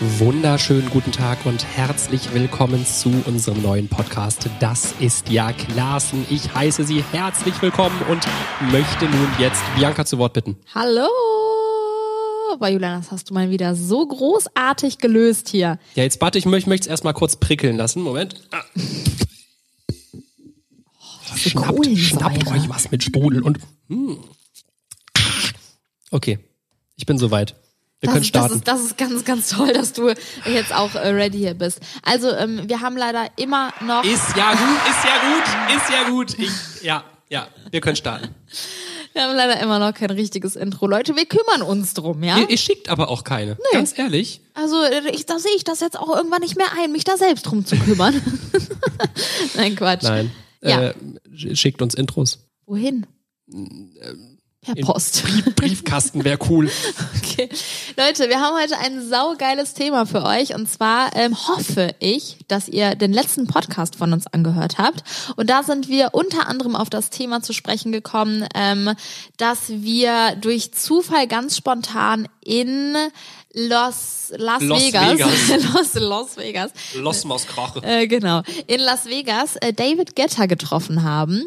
wunderschönen guten Tag und herzlich willkommen zu unserem neuen Podcast. Das ist ja Klassen. Ich heiße Sie herzlich willkommen und möchte nun jetzt Bianca zu Wort bitten. Hallo! Boah, Julian, das hast du mal wieder so großartig gelöst hier. Ja, jetzt warte, ich möchte es erstmal kurz prickeln lassen. Moment. Ah. Schnappt, Kohlensäure. schnappt euch was mit Sprudel und. Hm. Okay, ich bin soweit. Wir Das, können ist- das, starten. ist, das ist ganz, ganz toll, dass du jetzt auch äh, ready hier bist. Also, ähm, wir haben leider immer noch. Ist ja gut, ist ja gut, ist ja gut. Ich, ja, ja, wir können starten. Wir haben leider immer noch kein richtiges Intro. Leute, wir kümmern uns drum, ja? Ihr, ihr schickt aber auch keine. Ganz ehrlich. Also, äh, ich, da sehe ich das jetzt auch irgendwann nicht mehr ein, mich da selbst drum zu kümmern. Nein, Quatsch. Nein. Ja. Äh, schickt uns Intros. Wohin? Per Post. Brief, Briefkasten wäre cool. Okay. Leute, wir haben heute ein saugeiles Thema für euch und zwar ähm, hoffe ich, dass ihr den letzten Podcast von uns angehört habt und da sind wir unter anderem auf das Thema zu sprechen gekommen, ähm, dass wir durch Zufall ganz spontan in Los, Las Los Vegas, Vegas. Los, Los Vegas, Los Mauskrache. äh, genau, in Las Vegas äh, David Getter getroffen haben.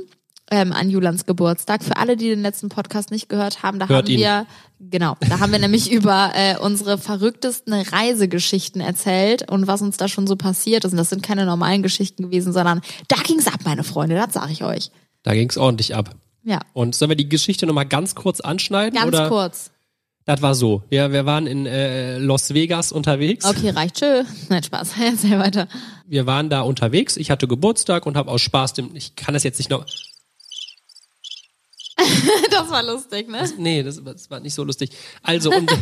Ähm, an Julans Geburtstag. Für alle, die den letzten Podcast nicht gehört haben, da Hört haben ihn. wir, genau, da haben wir nämlich über äh, unsere verrücktesten Reisegeschichten erzählt und was uns da schon so passiert ist. Und das sind keine normalen Geschichten gewesen, sondern da ging's ab, meine Freunde, das sage ich euch. Da ging's ordentlich ab. Ja, Und sollen wir die Geschichte nochmal ganz kurz anschneiden? ganz oder? kurz. Das war so. Ja, wir waren in äh, Las Vegas unterwegs. Okay, reicht. Tschö. Nein, Spaß. Erzähl weiter. Wir waren da unterwegs. Ich hatte Geburtstag und habe aus Spaß dem. Ich kann das jetzt nicht noch. Das war lustig, ne? Nee, das, das war nicht so lustig. Also und.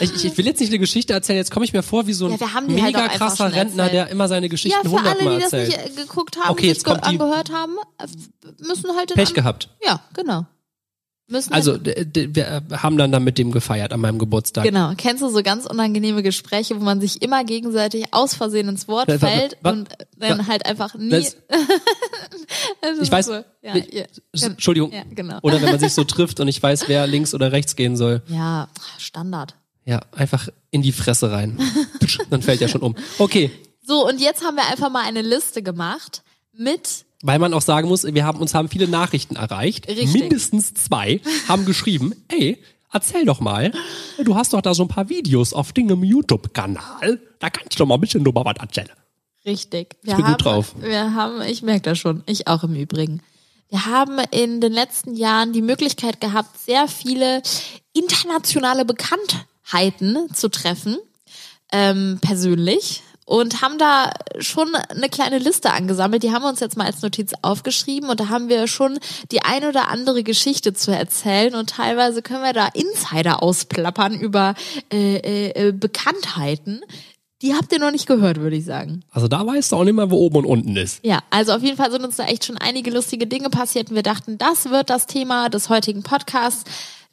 Ich, ich- will jetzt nicht eine Geschichte erzählen, jetzt komme ich mir vor wie so ein Ja, halt mega einfach krasser Rentner, erzählt. der immer seine Geschichten Ja, für alle, hundertmal die das erzählt. nicht äh, geguckt haben, Okay, jetzt kommt die- angehört haben, äh, müssen halt Pech gehabt. Ja, genau. Müssen Also wir haben dann da mit dem gefeiert an meinem Geburtstag. genau. Kennst du so ganz unangenehme Gespräche, wo man sich immer gegenseitig aus Versehen ins Wort Wa- wa- fällt wa- und dann halt einfach nie. Ich weiß- So, ja, ich- ja, Entschuldigung. Ja, genau. Oder wenn man sich so trifft und ich weiß, wer links oder rechts gehen soll. Ja, Standard. Ja, einfach in die Fresse rein. Dann fällt ja schon um. Okay, So, und jetzt haben wir einfach mal eine Liste gemacht mit weil man auch sagen muss, wir haben uns haben viele Nachrichten erreicht. Richtig. Mindestens zwei haben geschrieben, ey, erzähl doch mal, du hast doch da so ein paar Videos auf Dingem YouTube-Kanal. Da kannst du doch mal ein bisschen drüber was erzählen. Richtig. Wir bin haben, gut drauf. Wir haben, ich merke das schon, ich auch im Übrigen. Wir haben in den letzten Jahren die Möglichkeit gehabt, sehr viele internationale Bekanntheiten zu treffen, ähm, persönlich. Und haben da schon eine kleine Liste angesammelt. Die haben wir uns jetzt mal als Notiz aufgeschrieben. Und da haben wir schon die ein oder andere Geschichte zu erzählen. Und teilweise können wir da Insider ausplappern über äh, äh, äh, Bekanntheiten. Die habt ihr noch nicht gehört, würde ich sagen. Also da weißt du auch nicht mehr, wo oben und unten ist. Ja, also auf jeden Fall sind uns da echt schon einige lustige Dinge passiert und wir dachten, das wird das Thema des heutigen Podcasts.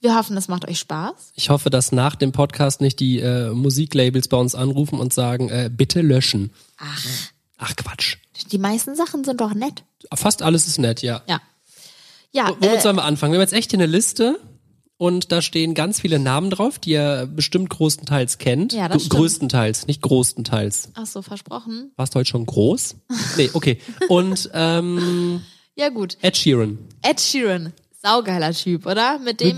Wir hoffen, das macht euch Spaß. Ich hoffe, dass nach dem Podcast nicht die äh, Musiklabels bei uns anrufen und sagen, äh, bitte löschen. Ach, Ach Quatsch. die meisten Sachen sind doch nett. Fast alles ist nett, ja. Ja. Ja, Womit äh, sollen wir anfangen? Wir haben jetzt echt hier eine Liste und da stehen ganz viele Namen drauf, die ihr bestimmt größtenteils kennt. Ja, das stimmt. Größtenteils, nicht größtenteils. ach so, versprochen. Warst du heute schon groß? Nee, okay. Und ähm, Ja gut, Ed Sheeran. Ed Sheeran, saugeiler Typ, oder? Mit dem,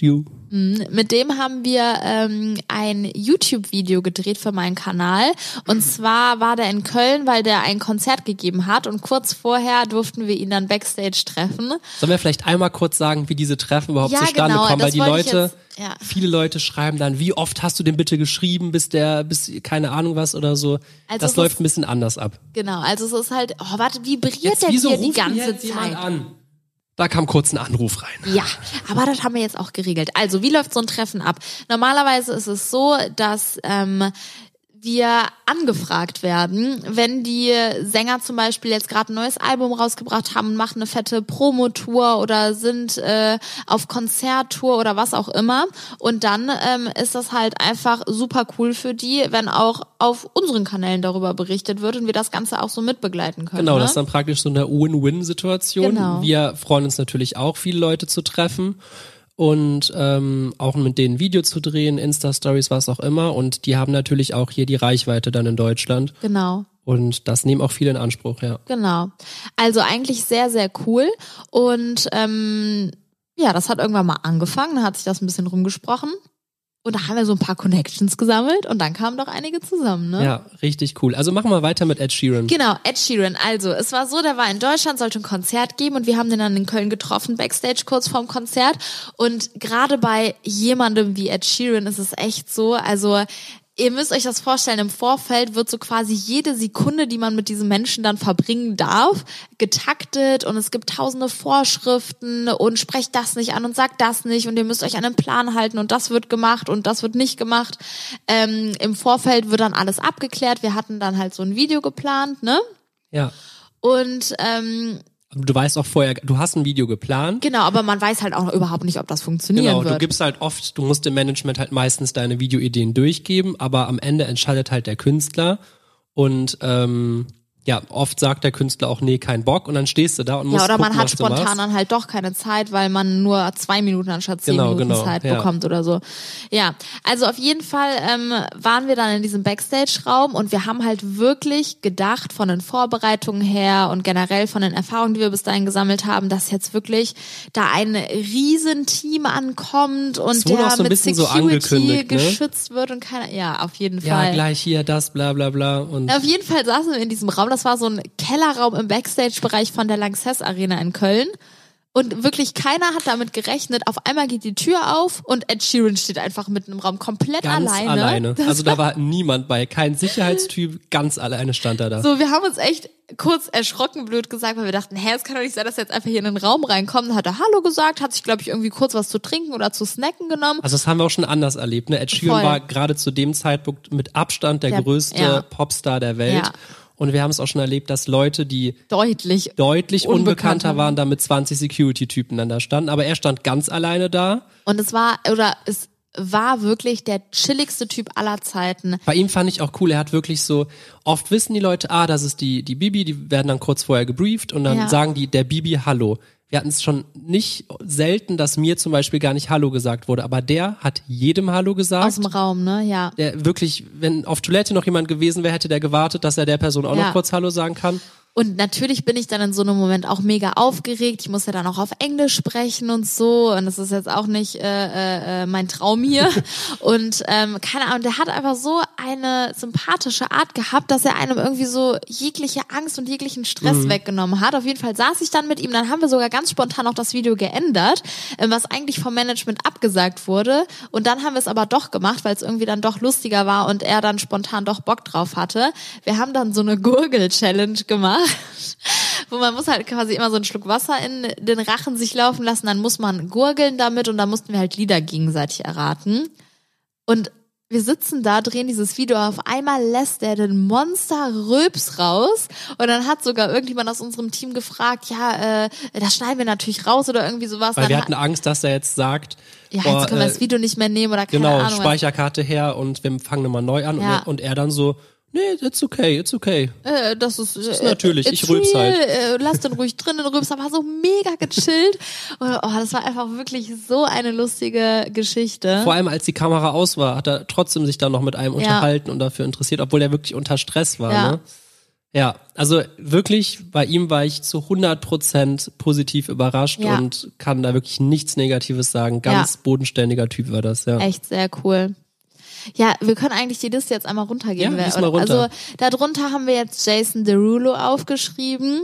you. mit dem haben wir ähm, ein YouTube-Video gedreht für meinen Kanal. Und zwar war der in Köln, weil der ein Konzert gegeben hat. Und kurz vorher durften wir ihn dann backstage treffen. Sollen wir vielleicht einmal kurz sagen, wie diese Treffen überhaupt Ja, zustande genau, kommen? Weil die Leute, jetzt- ja. viele Leute schreiben dann, wie oft hast du den bitte geschrieben, bis der, bis keine Ahnung was oder so. Also das läuft ist- ein bisschen anders ab. Genau, also es ist halt, oh, warte, vibriert Jetzt, der wieso hier die ganze Zeit? an? Da kam kurz ein Anruf rein. Ja, aber das haben wir jetzt auch geregelt. Also, wie läuft so ein Treffen ab? Normalerweise ist es so, dass ähm, wir angefragt werden, wenn die Sänger zum Beispiel jetzt gerade ein neues Album rausgebracht haben und machen eine fette Promotour oder sind äh, auf Konzerttour oder was auch immer. Und dann ähm, ist das halt einfach super cool für die, wenn auch auf unseren Kanälen darüber berichtet wird und wir das Ganze auch so mitbegleiten können. Genau, ne? das ist dann praktisch so eine Win-Win-Situation. Genau. Wir freuen uns natürlich auch, viele Leute zu treffen. Und ähm, auch mit denen Video zu drehen, Insta-Stories, was auch immer. Und die haben natürlich auch hier die Reichweite dann in Deutschland. Genau. Und das nehmen auch viele in Anspruch, ja. Genau. Also eigentlich sehr, sehr cool. Und ähm, ja, das hat irgendwann mal angefangen, da hat sich das ein bisschen rumgesprochen. Und da haben wir so ein paar Connections gesammelt und dann kamen doch einige zusammen, ne? Ja, richtig cool. Also machen wir weiter mit Ed Sheeran. Genau, Ed Sheeran. Also, es war so, der war in Deutschland, sollte ein Konzert geben und wir haben den dann in Köln getroffen, Backstage kurz vorm Konzert. Und gerade bei jemandem wie Ed Sheeran ist es echt so, also ihr müsst euch das vorstellen, im Vorfeld wird so quasi jede Sekunde, die man mit diesem Menschen dann verbringen darf, getaktet und es gibt tausende Vorschriften und sprecht das nicht an und sagt das nicht und ihr müsst euch an einen Plan halten und das wird gemacht und das wird nicht gemacht. Ähm, Im Vorfeld wird dann alles abgeklärt. Wir hatten dann halt so ein Video geplant, ne? Ja. Und ähm, Du weißt auch vorher, du hast ein Video geplant. genau, aber man weiß halt auch noch überhaupt nicht, ob das funktionieren Genau, wird. du gibst halt oft, du musst dem Management halt meistens deine Videoideen durchgeben, aber am Ende entscheidet halt der Künstler und ähm, ja, oft sagt der Künstler auch, nee, kein Bock und dann stehst du da und musst Ja, oder gucken, man hat spontan dann halt doch keine Zeit, weil man nur zwei Minuten anstatt zehn Genau, Minuten genau, Zeit ja. bekommt oder so. Ja, also auf jeden Fall ähm, waren wir dann in diesem Backstage-Raum und wir haben halt wirklich gedacht von den Vorbereitungen her und generell von den Erfahrungen, die wir bis dahin gesammelt haben, dass jetzt wirklich da ein Riesenteam ankommt und der so mit so Security angekündigt, ne? geschützt wird und keiner, ja, auf jeden Ja, Fall. gleich hier das, bla bla bla und Auf jeden Fall saßen wir in diesem Raum. Das war so ein Kellerraum im Backstage-Bereich von der Lanxess Arena in Köln. Und wirklich keiner hat damit gerechnet. Auf einmal geht die Tür auf und Ed Sheeran steht einfach mitten im Raum komplett ganz alleine. alleine. Das Also da war niemand bei, kein Sicherheitstyp, ganz alleine stand er da. so, wir haben uns echt kurz erschrocken, blöd gesagt, weil wir dachten, hä, es kann doch nicht sein, dass er jetzt einfach hier in den Raum reinkommt. Dann hat er Hallo gesagt, hat sich, glaube ich, irgendwie kurz was zu trinken oder zu snacken genommen. Also das haben wir auch schon anders erlebt. Ne? Ed Sheeran Voll. war gerade zu dem Zeitpunkt mit Abstand der, Der- größte ja. Popstar der Welt. Ja. Und wir haben es auch schon erlebt, dass Leute, die Deutlich. deutlich Unbekannter waren, da mit 20 Security-Typen dann da standen. Aber er stand ganz alleine da. Und es war, oder es war wirklich der chilligste Typ aller Zeiten. Bei ihm fand ich auch cool, er hat wirklich so, oft wissen die Leute, ah, das ist die, die Bibi, die werden dann kurz vorher gebrieft und dann Ja. sagen die, der Bibi Hallo. Wir hatten es schon nicht selten, dass mir zum Beispiel gar nicht Hallo gesagt wurde, aber der hat jedem Hallo gesagt. Aus dem Raum, ne? Ja. der wirklich, wenn auf Toilette noch jemand gewesen wäre, hätte der gewartet, dass er der Person auch Ja. noch kurz Hallo sagen kann. Und natürlich bin ich dann in so einem Moment auch mega aufgeregt. Ich muss ja dann auch auf Englisch sprechen und so. Und das ist jetzt auch nicht äh, äh, mein Traum hier. und ähm, keine Ahnung, der hat einfach so eine sympathische Art gehabt, dass er einem irgendwie so jegliche Angst und jeglichen Stress weggenommen hat. Auf jeden Fall saß ich dann mit ihm. Dann haben wir sogar ganz spontan auch das Video geändert, äh, was eigentlich vom Management abgesagt wurde. Und dann haben wir es aber doch gemacht, weil es irgendwie dann doch lustiger war und er dann spontan doch Bock drauf hatte. Wir haben dann so eine Gurgel-Challenge gemacht, wo man muss halt quasi immer so einen Schluck Wasser in den Rachen sich laufen lassen, dann muss man gurgeln damit und dann mussten wir halt Lieder gegenseitig erraten. Und wir sitzen da, drehen dieses Video, auf einmal lässt er den Monster Röps raus und dann hat sogar irgendjemand aus unserem Team gefragt, ja, äh, das schneiden wir natürlich raus oder irgendwie sowas. Weil dann wir hat- hatten Angst, dass er jetzt sagt, ja, boah, jetzt können wir äh, das Video nicht mehr nehmen oder keine genau, Ahnung. was. Speicherkarte her und wir fangen nochmal neu an. Ja. Und, er, und er dann so, nee, it's okay, it's okay. Äh, das ist, äh, ist natürlich, it's ich rülps halt. Äh, lass den ruhig drin, den Rülps, aber so mega gechillt. Und, oh, das war einfach wirklich so eine lustige Geschichte. Vor allem als die Kamera aus war, hat er trotzdem sich dann noch mit einem unterhalten und dafür interessiert, obwohl er wirklich unter Stress war. Ja. Ne? Ja, also wirklich, bei ihm war ich zu 100% positiv überrascht Ja. und kann da wirklich nichts Negatives sagen. Ganz Ja. bodenständiger Typ war das, ja. Echt sehr cool. Ja, wir können eigentlich die Liste jetzt einmal runtergehen. Ja, wer- mal runter. Also darunter haben wir jetzt Jason Derulo aufgeschrieben.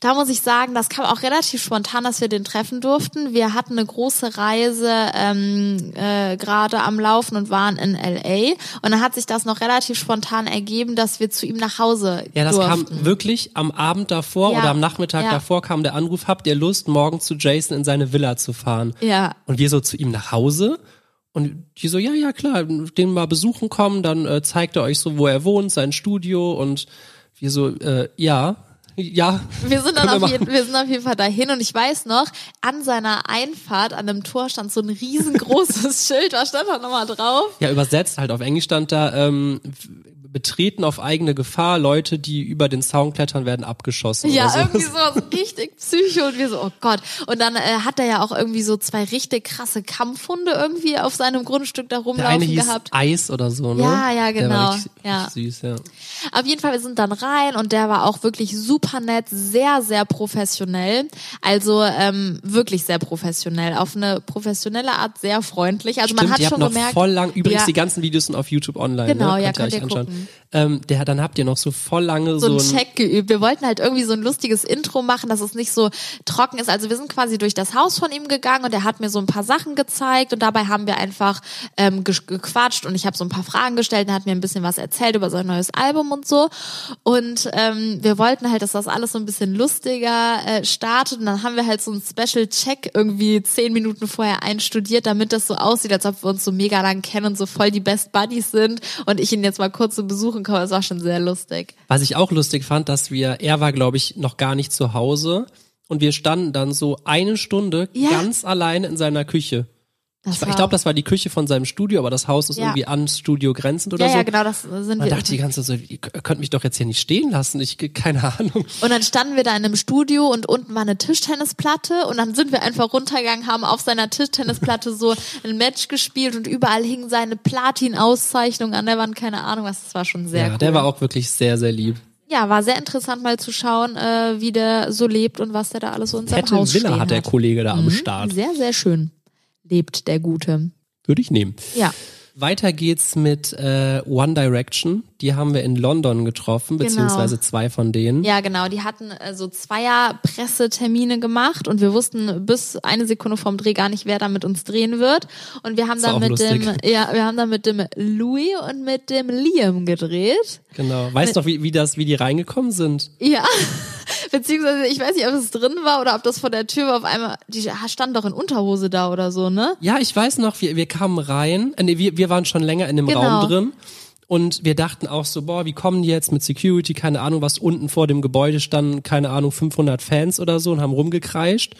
Da muss ich sagen, das kam auch relativ spontan, dass wir den treffen durften. Wir hatten eine große Reise ähm, äh, gerade am Laufen und waren in LA. Und dann hat sich das noch relativ spontan ergeben, dass wir zu ihm nach Hause Ja, das durften. kam wirklich am Abend davor Ja, oder am Nachmittag ja. davor kam der Anruf, habt ihr Lust, morgen zu Jason in seine Villa zu fahren? Ja, Und wir so zu ihm nach Hause und die so, ja, ja, klar, den mal besuchen kommen, dann äh, zeigt er euch so, wo er wohnt, sein Studio und wir so, äh, ja, ja. Wir sind dann können auf wir jeden, wir sind auf jeden Fall dahin und ich weiß noch, an seiner Einfahrt an einem Tor stand so ein riesengroßes Schild, was stand da nochmal drauf? Ja, übersetzt halt auf Englisch stand da, ähm, betreten auf eigene Gefahr. Leute, die über den Zaun klettern, werden abgeschossen. Ja, so. irgendwie so richtig psycho und wir so, oh Gott. Und dann äh, hat er ja auch irgendwie so zwei richtig krasse Kampfhunde irgendwie auf seinem Grundstück da Der rumlaufen eine hieß gehabt. Eis oder so, ne? Ja, ja, Der genau. richtig, Ja. richtig süß, ja. Auf jeden Fall, wir sind dann rein und der war auch wirklich super nett, sehr, sehr professionell. Also ähm, wirklich sehr professionell. Auf eine professionelle Art sehr freundlich. Also man Stimmt, hat ihr habt schon noch gemerkt. voll lang, übrigens ja, die ganzen Videos sind auf YouTube online. Genau, ne? ja, könnt ihr euch anschauen. gucken. Ähm, der, dann habt ihr noch so voll lange so so, einen ein, Check geübt. Wir wollten halt irgendwie so ein lustiges Intro machen, dass es nicht so trocken ist. Also wir sind quasi durch das Haus von ihm gegangen und er hat mir so ein paar Sachen gezeigt und dabei haben wir einfach ähm, ge gequatscht und ich habe so ein paar Fragen gestellt und er hat mir ein bisschen was erzählt über sein neues Album und so. Und ähm, wir wollten halt, dass das alles so ein bisschen lustiger äh, startet und dann haben wir halt so einen Special Check irgendwie zehn Minuten vorher einstudiert, damit das so aussieht, als ob wir uns so mega lang kennen und so voll die Best Buddies sind und ich ihn jetzt mal kurz zu besuchen komme. Das war schon sehr lustig. was ich auch lustig fand, dass wir, er war glaube ich noch gar nicht zu Hause und wir standen dann so eine Stunde Ja. ganz alleine in seiner Küche. Das Ich, ich glaube, das war die Küche von seinem Studio, aber das Haus ist Ja. irgendwie ans Studio grenzend oder ja, so. ja, genau, das sind Man wir. dachte die ganze Zeit so, ihr könnt mich doch jetzt hier nicht stehen lassen. Ich keine Ahnung. Und dann standen wir da in einem Studio und unten war eine Tischtennisplatte und dann sind wir einfach runtergegangen, haben auf seiner Tischtennisplatte so ein Match gespielt und überall hing seine Platin-Auszeichnung an der Wand, keine Ahnung was, das war schon sehr ja, cool. der war auch wirklich sehr, sehr lieb. ja, war sehr interessant mal zu schauen, äh, wie der so lebt und was der da alles so in seinem Fette Haus Villa hat der Kollege da am Start. Sehr, sehr schön lebt der Gute. Würde ich nehmen. Ja. Weiter geht's mit äh, One Direction. Die haben wir in London getroffen, Genau. beziehungsweise zwei von denen. Ja, genau. Die hatten äh, so Zweier Pressetermine gemacht und wir wussten bis eine Sekunde vorm Dreh gar nicht, wer da mit uns drehen wird. Und wir haben dann mit lustig. dem, ja, wir haben dann mit dem Louis und mit dem Liam gedreht. Genau. Weißt du wie, wie das, wie die reingekommen sind? Ja. Beziehungsweise, ich weiß nicht, ob es drin war oder ob das vor der Tür war auf einmal, die stand doch in Unterhose da oder so, ne? Ja, ich weiß noch, wir, wir kamen rein, äh, nee, wir, wir waren schon länger in dem Genau. Raum drin und wir dachten auch so, boah, wie kommen die jetzt mit Security, keine Ahnung, was unten vor dem Gebäude standen, keine Ahnung, 500 Fans oder so und haben rumgekreischt.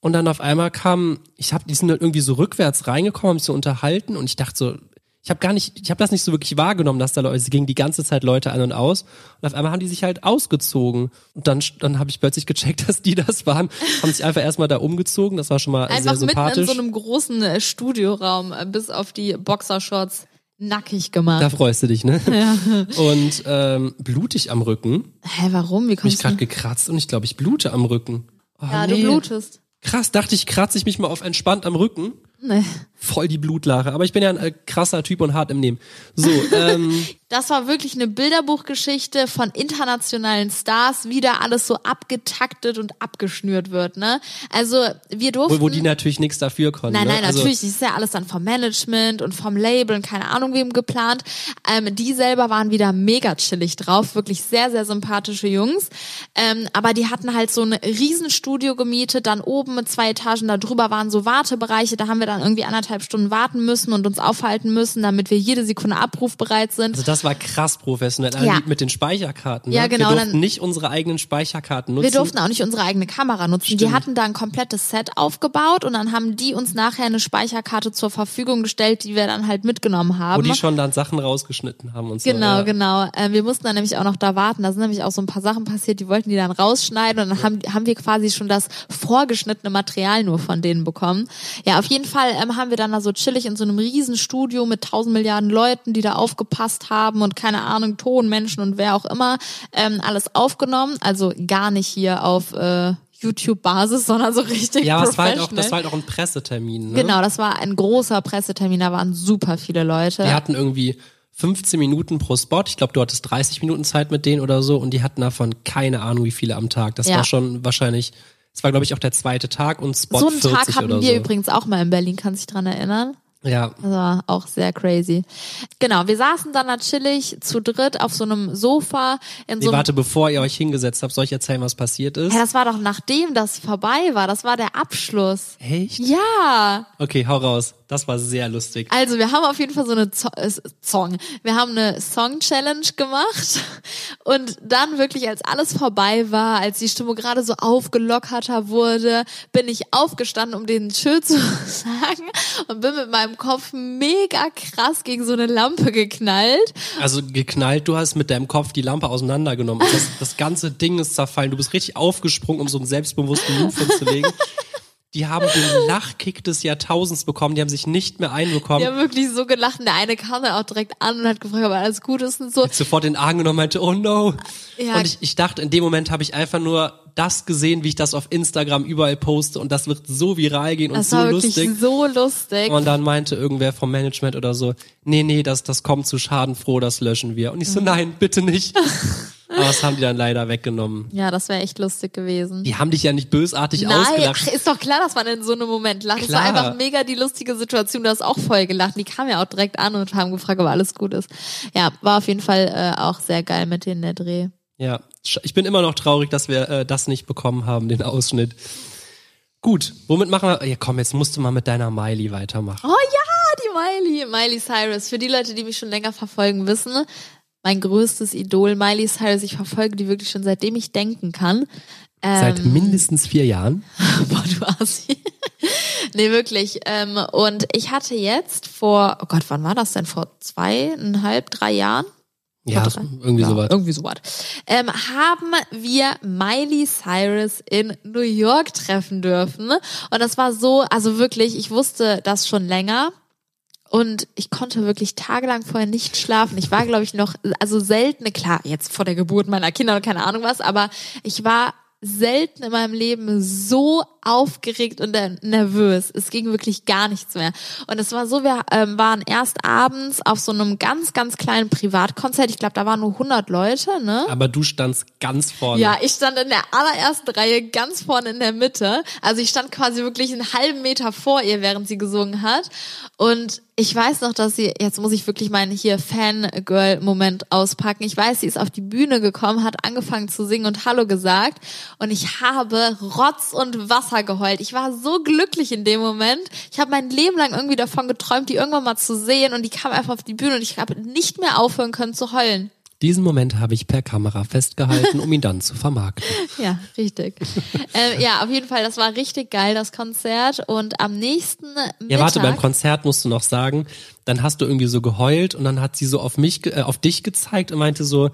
Und dann auf einmal kam, ich hab, die sind dann irgendwie so rückwärts reingekommen, haben sich so unterhalten und ich dachte so, ich habe gar nicht, ich habe das nicht so wirklich wahrgenommen, dass da Leute, es gingen die ganze Zeit Leute an und aus und auf einmal haben die sich halt ausgezogen und dann, dann habe ich plötzlich gecheckt, dass die das waren, haben sich einfach erstmal da umgezogen, das war schon mal Einfach sehr mitten in sympathisch. so einem großen äh, Studioraum, äh, bis auf die Boxershorts nackig gemacht. Da freust du dich, ne? Ja. Und ähm, blutig am Rücken. Hä, warum? Wie kommst gerade du? gekratzt und ich glaube, ich blute am Rücken. Oh, Ja, nee. du blutest. Krass, dachte ich, kratze ich mich mal auf entspannt am Rücken. Nee. Voll die Blutlache. Aber ich bin ja ein äh, krasser Typ und hart im Nehmen. So, ähm, Das war wirklich eine Bilderbuchgeschichte von internationalen Stars, wie da alles so abgetaktet und abgeschnürt wird, ne? Also, wir durften. wo, wo die natürlich nichts dafür konnten. Nein, ne? nein, also, natürlich. Das ist ja alles dann vom Management und vom Label und keine Ahnung wem geplant. Ähm, die selber waren wieder mega chillig drauf. Wirklich sehr, sehr sympathische Jungs. Ähm, aber die hatten halt so ein Riesenstudio gemietet. Dann oben mit zwei Etagen da drüber waren so Wartebereiche. Da haben wir dann irgendwie anderthalb Stunden warten müssen und uns aufhalten müssen, damit wir jede Sekunde abrufbereit sind. Also das war krass professionell. Ja. die mit den Speicherkarten. Ja, ne? genau, Wir durften dann- nicht unsere eigenen Speicherkarten nutzen. Wir durften auch nicht unsere eigene Kamera nutzen. Die Stimmt. hatten da ein komplettes Set aufgebaut und dann haben die uns nachher eine Speicherkarte zur Verfügung gestellt, die wir dann halt mitgenommen wo haben. die schon dann Sachen rausgeschnitten haben und so. Genau, ja. genau. Äh, wir mussten dann nämlich auch noch da warten. Da sind nämlich auch so ein paar Sachen passiert, die wollten die dann rausschneiden und dann haben, haben wir quasi schon das vorgeschnittene Material nur von denen bekommen. Ja, auf jeden Fall ähm, haben wir dann da so chillig in so einem riesen Studio mit tausend Milliarden Leuten, die da aufgepasst haben und keine Ahnung, Tonmenschen und wer auch immer, ähm, alles aufgenommen. Also gar nicht hier auf äh, YouTube-Basis, sondern so richtig Ja, es war halt auch, das war halt auch ein Pressetermin. Ne? Genau, das war ein großer Pressetermin, da waren super viele Leute. Die hatten irgendwie 15 Minuten pro Spot. Ich glaube, du hattest 30 Minuten Zeit mit denen oder so und die hatten davon keine Ahnung, wie viele am Tag. Das Ja. war schon wahrscheinlich, es war glaube ich auch der zweite Tag und Spot so einen 40 Tag hatten wir so. übrigens auch mal in Berlin, kannst dich dran erinnern? Ja, Das war auch sehr crazy. Genau, wir saßen dann da chillig zu dritt auf so einem Sofa in nee, so warte, bevor ihr euch hingesetzt habt, soll ich erzählen, was passiert ist? Ja, das war doch nachdem das vorbei war. Das war der Abschluss. Echt? Ja. Okay, hau raus. Das war sehr lustig. Also, wir haben auf jeden Fall so eine Zo äh, Song. Wir haben eine Song-Challenge gemacht. Und dann wirklich, als alles vorbei war, als die Stimmung gerade so aufgelockerter wurde, bin ich aufgestanden, um den Schild zu sagen und bin mit meinem Kopf mega krass gegen so eine Lampe geknallt. Also geknallt, du hast mit deinem Kopf die Lampe auseinandergenommen. Das, das ganze Ding ist zerfallen. Du bist richtig aufgesprungen, um so einen selbstbewussten Move hinzulegen. Die haben den Lachkick des Jahrtausends bekommen, die haben sich nicht mehr einbekommen. Die haben wirklich so gelacht. Und der eine kam dann auch direkt an und hat gefragt, ob alles gut ist und so. Hat sofort den Arm genommen und meinte, oh no. Ja. Und ich, ich dachte, in dem Moment habe ich einfach nur das gesehen, wie ich das auf Instagram überall poste und das wird so viral gehen und Das so war wirklich lustig. so lustig. Und dann meinte irgendwer vom Management oder so, nee, nee, das, das kommt zu schadenfroh, das löschen wir. Und ich Mhm. so, nein, bitte nicht. Aber das haben die dann leider weggenommen. ja, das wäre echt lustig gewesen. Die haben dich ja nicht bösartig Nein, ausgelacht. ach, ist doch klar, dass man in so einem Moment lacht. Das war Klar. einfach mega die lustige Situation. Du hast auch voll gelacht. Die kamen ja auch direkt an und haben gefragt, ob alles gut ist. Ja, war auf jeden Fall äh, auch sehr geil mit denen der Dreh. Ja, ich bin immer noch traurig, dass wir äh, das nicht bekommen haben, den Ausschnitt. Gut, womit machen wir? Ja, komm, jetzt musst du mal mit deiner Miley weitermachen. Oh ja, die Miley, Miley Cyrus. Für die Leute, die mich schon länger verfolgen, wissen, mein größtes Idol, Miley Cyrus. Ich verfolge die wirklich schon seitdem ich denken kann. Seit Ähm, mindestens vier Jahren. Boah, du Assi. nee, wirklich. Ähm, und ich hatte jetzt vor, oh Gott, wann war das denn? Vor zweieinhalb, drei Jahren? Ja, drei. irgendwie ja, sowas. Irgendwie sowas. Ähm, haben wir Miley Cyrus in New York treffen dürfen. Und das war so, also wirklich, ich wusste das schon länger. Und ich konnte wirklich tagelang vorher nicht schlafen. Ich war, glaube ich, noch, also selten, klar, jetzt vor der Geburt meiner Kinder und keine Ahnung was, aber ich war selten in meinem Leben so aufgeregt und nervös. Es ging wirklich gar nichts mehr. Und es war so, wir ähm, waren erst abends auf so einem ganz, ganz kleinen Privatkonzert. Ich glaube, da waren nur 100 Leute, ne? Aber du standst ganz vorne. Ja, ich stand in der allerersten Reihe ganz vorne in der Mitte. Also ich stand quasi wirklich einen halben Meter vor ihr, während sie gesungen hat. Und ich weiß noch, dass sie, jetzt muss ich wirklich meinen hier Fangirl-Moment auspacken. Ich weiß, sie ist auf die Bühne gekommen, hat angefangen zu singen und Hallo gesagt. Und ich habe Rotz und Wasser geheult. Ich war so glücklich in dem Moment. Ich habe mein Leben lang irgendwie davon geträumt, die irgendwann mal zu sehen. Und die kam einfach auf die Bühne und ich habe nicht mehr aufhören können zu heulen. Diesen Moment habe ich per Kamera festgehalten, um ihn dann zu vermarkten. Ja, richtig. ähm, ja, auf jeden Fall, das war richtig geil, das Konzert. Und am nächsten Mittag, Ja, warte, beim Konzert musst du noch sagen, dann hast du irgendwie so geheult und dann hat sie so auf mich, äh, auf dich gezeigt und meinte so,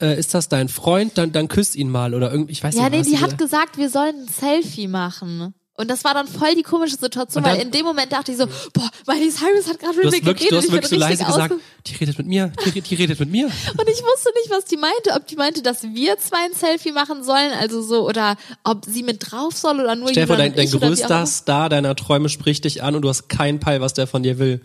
äh, ist das dein Freund? Dann, dann küss ihn mal oder irgendwie, ich weiß Ja, nicht, nee, was die sie hat gesagt, wir sollen ein Selfie machen. Und das war dann voll die komische Situation, dann- weil in dem Moment dachte ich so, boah, Miley Cyrus hat gerade mit mir geredet. du hast ich wirklich so leise gesagt, die redet mit mir, die, die redet mit mir. Und ich wusste nicht, was die meinte. Ob die meinte, dass wir zwei ein Selfie machen sollen, also so, oder ob sie mit drauf soll oder nur vor, Julian dein, dein größter. Star deiner Träume spricht dich an und du hast keinen Peil, was der von dir will.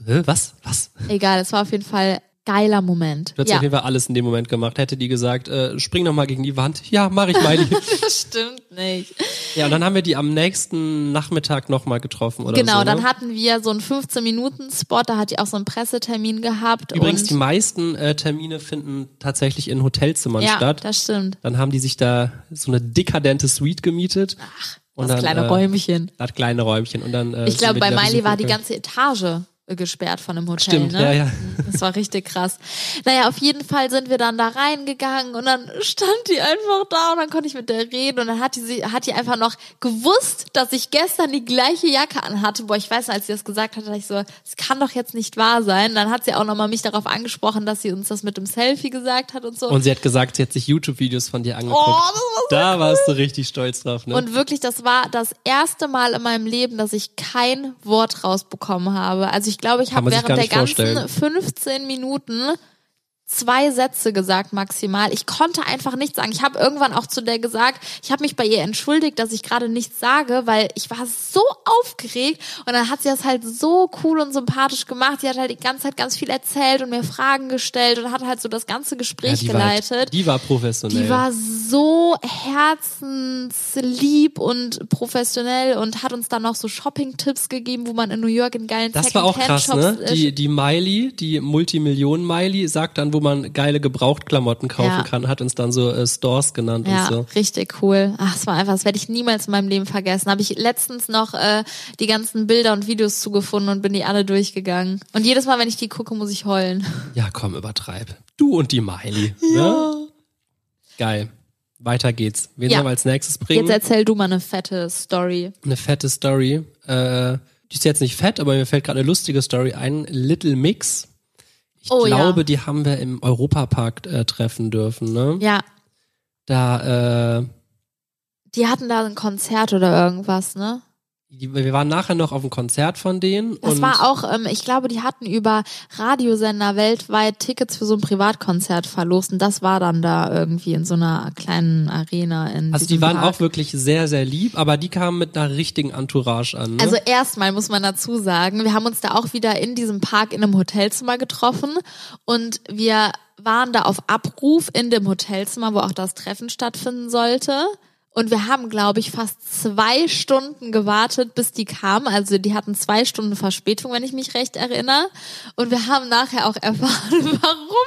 Was? Was? Egal, es war auf jeden Fall geiler Moment. Du hast ja, auf jeden Fall alles in dem Moment gemacht. Hätte die gesagt, äh, spring noch mal gegen die Wand. Ja, mach ich, Miley. das stimmt nicht. ja, und dann haben wir die am nächsten Nachmittag noch mal getroffen, oder Genau, so, dann ne? hatten wir so einen 15-Minuten-Spot, da hat die auch so einen Pressetermin gehabt. Übrigens, die meisten äh, Termine finden tatsächlich in Hotelzimmern ja, statt. das stimmt. Dann haben die sich da so eine dekadente Suite gemietet. und Das dann, kleine äh, Räumchen. Das kleine Räumchen. Und dann, äh, Ich glaube, bei Miley war die ganze Etage gesperrt von dem Hotel. Stimmt, ne? ja, ja. Das war richtig krass. Naja, auf jeden Fall sind wir dann da reingegangen und dann stand die einfach da und dann konnte ich mit der reden und dann hat die, sie, hat die einfach noch gewusst, dass ich gestern die gleiche Jacke anhatte. Boah, ich weiß, als sie das gesagt hat, dachte ich so, das kann doch jetzt nicht wahr sein. Dann hat sie auch nochmal mich darauf angesprochen, dass sie uns das mit dem Selfie gesagt hat und so. Und sie hat gesagt, sie hat sich YouTube-Videos von dir angeguckt. Oh, das war so da warst du richtig stolz drauf, ne? Und wirklich, das war das erste Mal in meinem Leben, dass ich kein Wort rausbekommen habe. Also ich glaube, ich habe während der ganzen vorstellen. 15 Minuten zwei Sätze gesagt maximal. Ich konnte einfach nichts sagen. Ich habe irgendwann auch zu der gesagt, ich habe mich bei ihr entschuldigt, dass ich gerade nichts sage, weil ich war so aufgeregt und dann hat sie das halt so cool und sympathisch gemacht. Sie hat halt die ganze Zeit ganz viel erzählt und mir Fragen gestellt und hat halt so das ganze Ja, Gespräch die, war, geleitet. halt- die war professionell. Die war so herzenslieb und professionell und hat uns dann noch so Shopping-Tipps gegeben, wo man in New York in geilen das war auch krass, ne? Äh, Die, die Miley, die Multimillionen-Miley, sagt dann, wo man geile Gebrauchtklamotten kaufen Ja. kann, hat uns dann so äh, Stores genannt Ja, und so. richtig cool. Ach, es war einfach, das werde ich niemals in meinem Leben vergessen. Habe ich letztens noch äh, die ganzen Bilder und Videos zugefunden und bin die alle durchgegangen. Und jedes Mal, wenn ich die gucke, muss ich heulen. Ja, komm, übertreib. Du und die Miley. Ne? Geil. Weiter geht's. Wen Ja. sollen wir als nächstes bringen? Jetzt erzähl du mal eine fette Story. eine fette Story. Äh, die ist jetzt nicht fett, aber mir fällt gerade eine lustige Story ein. Little Mix. Ich Oh, ja. glaube, die haben wir im Europapark äh, treffen dürfen. Ne? Ja, Da, äh, die hatten da ein Konzert oder irgendwas, ne? Wir waren nachher noch auf einem Konzert von denen. Das war auch, ähm, ich glaube, die hatten über Radiosender weltweit Tickets für so ein Privatkonzert verlost und das war dann da irgendwie in so einer kleinen Arena in Also die waren Park. auch wirklich sehr, sehr lieb, aber die kamen mit einer richtigen Entourage an. Ne? Also erstmal muss man dazu sagen, wir haben uns da auch wieder in diesem Park in einem Hotelzimmer getroffen und wir waren da auf Abruf in dem Hotelzimmer, wo auch das Treffen stattfinden sollte. Und wir haben, glaube ich, fast zwei Stunden gewartet, bis die kamen. Also die hatten zwei Stunden Verspätung, wenn ich mich recht erinnere. Und wir haben nachher auch erfahren, warum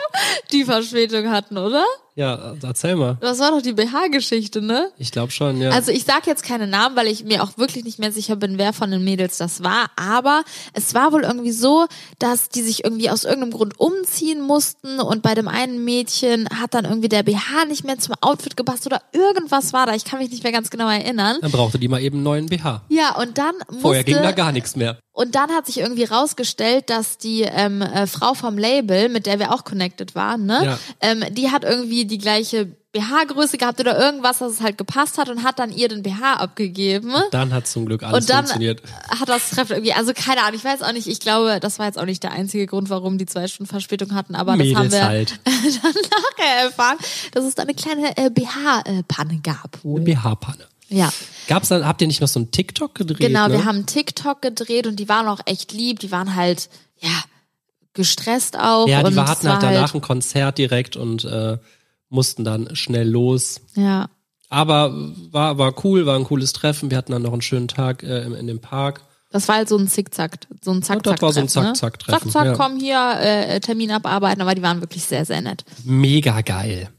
die Verspätung hatten, oder? Ja, erzähl mal. Das war doch die BH-Geschichte, ne? Ich glaube schon, ja. Also ich sage jetzt keine Namen, weil ich mir auch wirklich nicht mehr sicher bin, wer von den Mädels das war. Aber es war wohl irgendwie so, dass die sich irgendwie aus irgendeinem Grund umziehen mussten und bei dem einen Mädchen hat dann irgendwie der BH nicht mehr zum Outfit gepasst oder irgendwas war da. Ich kann mich nicht mehr ganz genau erinnern. Dann brauchte die mal eben einen neuen BH. Ja, und dann Vorher ging da musste, gar nichts mehr. Und dann hat sich irgendwie rausgestellt, dass die ähm, äh, Frau vom Label, mit der wir auch connected waren, ne, Ja. ähm, die hat irgendwie die gleiche BH-Größe gehabt oder irgendwas, dass es halt gepasst hat und hat dann ihr den BH abgegeben. Dann hat zum Glück alles Und dann funktioniert. hat das Treffen irgendwie, also keine Ahnung, ich weiß auch nicht, ich glaube, das war jetzt auch nicht der einzige Grund, warum die zwei Stunden Verspätung hatten, aber das haben Mädels wir halt. dann nachher erfahren, dass es da eine kleine äh, BH-Panne gab wohl. BH-Panne. Ja. Gab's dann, habt ihr nicht noch so einen TikTok gedreht? Genau, ne? wir haben TikTok gedreht und die waren auch echt lieb. Die waren halt, ja, gestresst auch. Ja, die hatten halt danach ein Konzert direkt und äh, mussten dann schnell los. Ja, Aber war, war cool, war ein cooles Treffen. Wir hatten dann noch einen schönen Tag äh, in, in dem Park. das war halt so ein Zickzack, so ein Zack, das Zack, war so ein Treffen, ne? Zack-Zack-Treffen, Zack, Zack, ja. komm hier, äh, Termin abarbeiten, aber die waren wirklich sehr, sehr nett. Mega geil.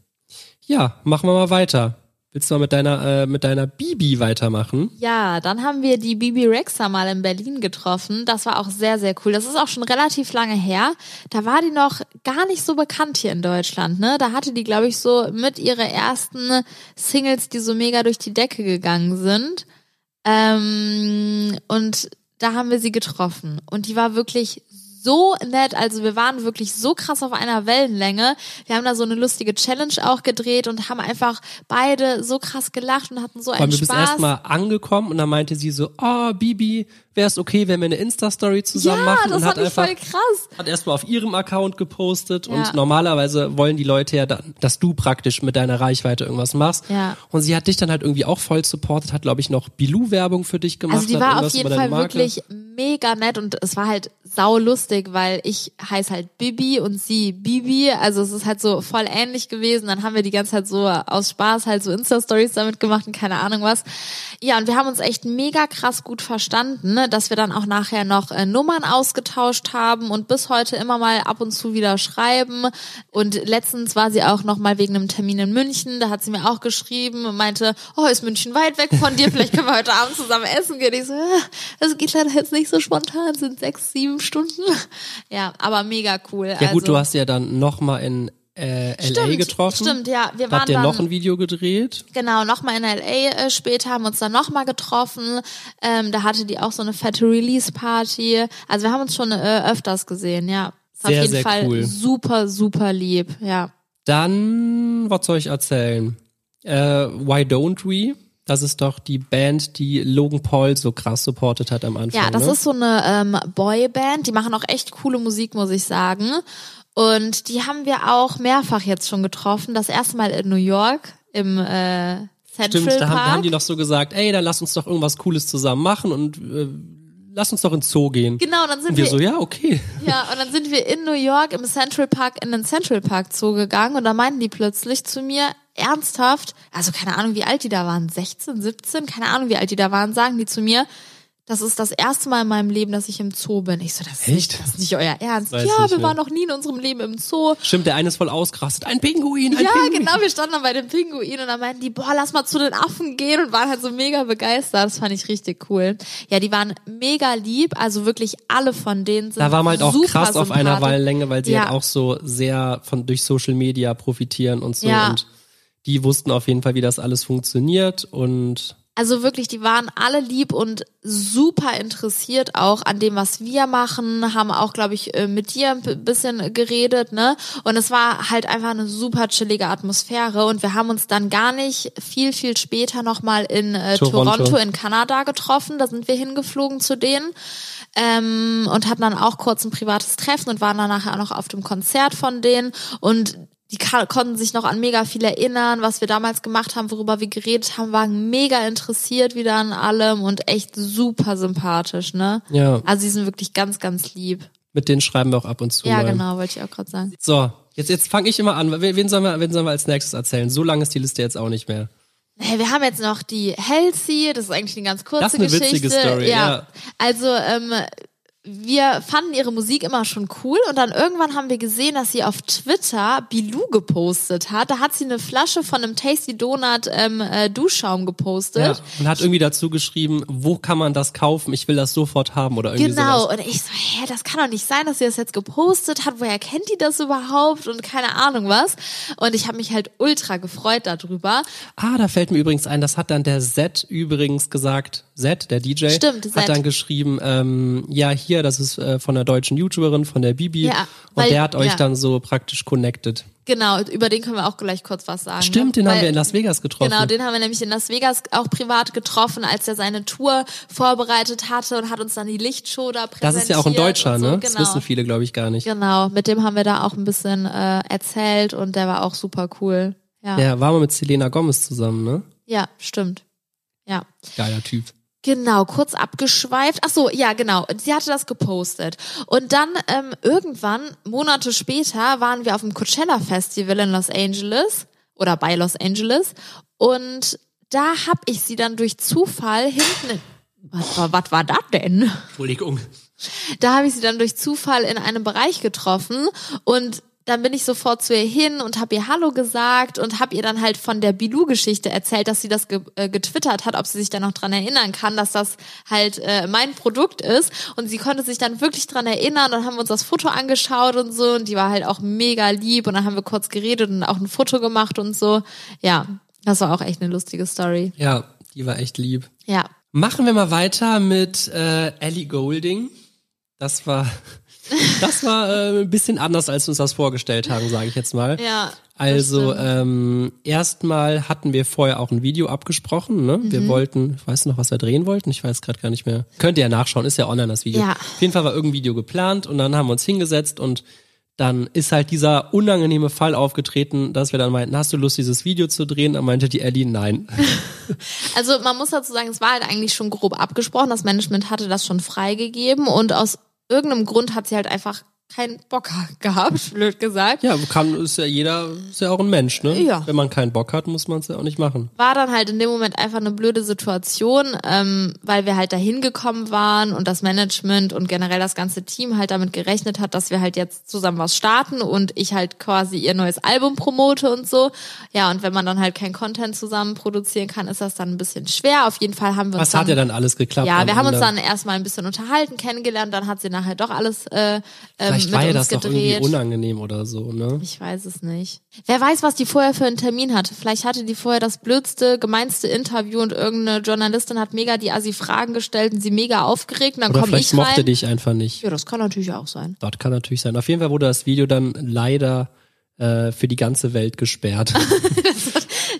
Ja, machen wir mal weiter. Willst du mal mit deiner, äh, mit deiner Bibi weitermachen? Ja, dann haben wir die Bibi Rexa mal in Berlin getroffen. Das war auch sehr, sehr cool. Das ist auch schon relativ lange her. Da war die noch gar nicht so bekannt hier in Deutschland, ne? Da hatte die, glaube ich, so mit ihre ersten Singles, die so mega durch die Decke gegangen sind. Ähm, und da haben wir sie getroffen. Und die war wirklich so nett. Also wir waren wirklich so krass auf einer Wellenlänge. Wir haben da so eine lustige Challenge auch gedreht und haben einfach beide so krass gelacht und hatten so einen wir bist Spaß. erstmal angekommen und dann meinte sie so, oh, Bibi, wäre es okay, wenn wir eine Insta-Story zusammen ja, machen? das und hat einfach voll krass. hat erstmal auf ihrem Account gepostet Ja. und normalerweise wollen die Leute ja dann, dass du praktisch mit deiner Reichweite irgendwas machst. Ja. Und sie hat dich dann halt irgendwie auch voll supportet, hat glaube ich noch Bilou-Werbung für dich gemacht. Also die war auf jeden Fall Marke. wirklich mega nett und es war halt sau lustig, weil ich heiße halt Bibi und sie Bibi. Also es ist halt so voll ähnlich gewesen. Dann haben wir die ganze Zeit so aus Spaß halt so Insta-Stories damit gemacht und keine Ahnung was. Ja, und wir haben uns echt mega krass gut verstanden, ne? dass wir dann auch nachher noch äh, Nummern ausgetauscht haben und bis heute immer mal ab und zu wieder schreiben. Und letztens war sie auch noch mal wegen einem Termin in München. Da hat sie mir auch geschrieben und meinte, oh, ist München weit weg von dir? Vielleicht können wir heute Abend zusammen essen gehen. Ich so, ja, das geht leider jetzt nicht so spontan, sind sechs, sieben Stunden. Ja, aber mega cool. Ja gut, also, du hast ja dann nochmal in äh, LA Stimmt, getroffen. stimmt, ja. Wir Da waren habt ihr dann noch ein Video gedreht. Genau, nochmal in LA äh, später haben wir uns dann nochmal getroffen. Ähm, da hatte die auch so eine fette Release-Party. Also wir haben uns schon äh, öfters gesehen, ja. Ist Sehr, auf jeden sehr Fall cool. super, super lieb, ja. Dann, was soll ich erzählen? Äh, Why Don't We? Das ist doch die Band, die Logan Paul so krass supportet hat am Anfang. Ja, das ne? ist so eine ähm, Boyband, die machen auch echt coole Musik, muss ich sagen. Und die haben wir auch mehrfach jetzt schon getroffen. Das erste Mal in New York im äh, Central Stimmt, da haben, da haben die noch so gesagt, ey, dann lass uns doch irgendwas Cooles zusammen machen und äh, lass uns doch ins Zoo gehen. genau, dann sind Und wir wir so, ja, okay. Ja, und dann sind wir in New York im Central Park in den Central Park Zoo gegangen und da meinten die plötzlich zu mir ernsthaft, also keine Ahnung, wie alt die da waren, 16, 17, keine Ahnung, wie alt die da waren, sagen die zu mir, das ist das erste Mal in meinem Leben, dass ich im Zoo bin. Ich so, das ist, Echt? nicht, das ist nicht euer Ernst. Weiß ja, wir mehr. waren noch nie in unserem Leben im Zoo. Stimmt, der eine ist voll ausgerastet. Ein Pinguin, ein Ja, Pinguin. genau, wir standen dann bei dem Pinguin und dann meinten die, boah, lass mal zu den Affen gehen und waren halt so mega begeistert. Das fand ich richtig cool. Ja, die waren mega lieb, also wirklich alle von denen sind Da war man halt auch krass auf einer. Wellenlänge, weil sie Ja. halt auch so sehr von durch Social Media profitieren und so. Ja. Und die wussten auf jeden Fall, wie das alles funktioniert. Und Also wirklich, die waren alle lieb und super interessiert auch an dem, was wir machen, haben auch, glaube ich, äh, mit dir ein bisschen geredet, ne? Und es war halt einfach eine super chillige Atmosphäre und wir haben uns dann gar nicht viel, viel später nochmal in äh, Toronto. Toronto. in Kanada getroffen. Da sind wir hingeflogen zu denen ähm, und hatten dann auch kurz ein privates Treffen und waren dann nachher auch noch auf dem Konzert von denen und die konnten sich noch an mega viel erinnern, was wir damals gemacht haben, worüber wir geredet haben, waren mega interessiert wieder an allem und echt super sympathisch, ne? ja, Also die sind wirklich ganz, ganz lieb. mit denen schreiben wir auch ab und zu Ja, mal. genau, wollte ich auch gerade sagen. So, jetzt, jetzt fange ich immer an. Wen sollen, wir, wen sollen wir als nächstes erzählen? So lang ist die Liste jetzt auch nicht mehr. Hey, wir haben jetzt noch die Halsey, das ist eigentlich eine ganz kurze Das ist eine Geschichte. witzige Story, ja. Also, ähm, wir fanden ihre Musik immer schon cool und dann irgendwann haben wir gesehen, dass sie auf Twitter Bilou gepostet hat. Da hat sie eine Flasche von einem Tasty Donut ähm, äh, Duschschaum gepostet. Ja, und hat irgendwie dazu geschrieben, wo kann man das kaufen? Ich will das sofort haben oder irgendwie Genau, sowas. und ich so, hä, das kann doch nicht sein, dass sie das jetzt gepostet hat. Woher kennt die das überhaupt? Und keine Ahnung was. Und ich habe mich halt ultra gefreut darüber. Ah, da fällt mir übrigens ein, das hat dann der Z übrigens gesagt. Z, der DJ, Stimmt, hat Zed. dann geschrieben, ähm, ja, hier, das ist äh, von der deutschen YouTuberin, von der Bibi. Ja, und weil- der hat euch ja. dann so praktisch connected. Genau, über den können wir auch gleich kurz was sagen. Stimmt, ne? den haben Weil- wir in Las Vegas getroffen. Genau, den haben wir nämlich in Las Vegas auch privat getroffen, als er seine Tour vorbereitet hatte und hat uns dann die Lichtshow da präsentiert. das ist ja auch ein Deutscher, und so. ne? Genau. Das wissen viele, glaube ich, gar nicht. Genau, mit dem haben wir da auch ein bisschen äh, erzählt und der war auch super cool. Ja, ja. War mal mit Selena Gomez zusammen, ne? stimmt. Ja. Geiler Typ. Genau, kurz abgeschweift. Ach so, ja, genau. Sie hatte das gepostet. Und dann ähm, irgendwann, Monate später, waren wir auf dem Coachella Festival in Los Angeles oder bei Los Angeles. Und da hab ich sie dann durch Zufall hinten. Was war, was war das denn? Entschuldigung. Da habe ich sie dann durch Zufall in einem Bereich getroffen und dann bin ich sofort zu ihr hin und habe ihr Hallo gesagt und habe ihr dann halt von der Bilou-Geschichte erzählt, dass sie das ge äh, getwittert hat, ob sie sich da noch dran erinnern kann, dass das halt äh, mein Produkt ist. Und sie konnte sich dann wirklich dran erinnern. Dann haben wir uns das Foto angeschaut und so und die war halt auch mega lieb und dann haben wir kurz geredet und auch ein Foto gemacht und so. Ja, das war auch echt eine lustige Story. Ja, die war echt lieb. Ja. Machen wir mal weiter mit äh, Ellie Golding. Das war, das war äh, ein bisschen anders, als wir uns das vorgestellt haben, sage ich jetzt mal. Ja. Also ähm, erstmal hatten wir vorher auch ein Video abgesprochen. Ne? Mhm. Wir wollten, weißt du noch, was wir drehen wollten? Ich weiß gerade gar nicht mehr. Könnt ihr ja nachschauen, ist ja online das Video. Ja. Auf jeden Fall war irgendein Video geplant und dann haben wir uns hingesetzt und dann ist halt dieser unangenehme Fall aufgetreten, dass wir dann meinten, hast du Lust, dieses Video zu drehen? Dann meinte die Ellie, nein. Also man muss dazu sagen, es war halt eigentlich schon grob abgesprochen. Das Management hatte das schon freigegeben und aus irgendeinem Grund hat sie halt einfach keinen Bock gehabt, blöd gesagt. Ja, kann, ist ja jeder, ist ja auch ein Mensch, ne? Ja. Wenn man keinen Bock hat, muss man es ja auch nicht machen. War dann halt in dem Moment einfach eine blöde Situation, ähm, weil wir halt dahin gekommen waren und das Management und generell das ganze Team halt damit gerechnet hat, dass wir halt jetzt zusammen was starten und ich halt quasi ihr neues Album promote und so. Ja, und wenn man dann halt kein Content zusammen produzieren kann, ist das dann ein bisschen schwer. Auf jeden Fall haben wir uns Was hat ja dann alles geklappt? Ja, wir haben uns dann erstmal ein bisschen unterhalten, kennengelernt, dann hat sie nachher doch alles äh, ähm, Vielleicht war ja das doch irgendwie gedreht. unangenehm oder so, ne? Ich weiß es nicht. Wer weiß, was die vorher für einen Termin hatte. Vielleicht hatte die vorher das blödste, gemeinste Interview und irgendeine Journalistin hat mega die Assi-Fragen gestellt und sie mega aufgeregt und dann komme vielleicht ich rein. mochte dich einfach nicht. Ja, das kann natürlich auch sein. Das kann natürlich sein. Auf jeden Fall wurde das Video dann leider äh, für die ganze Welt gesperrt.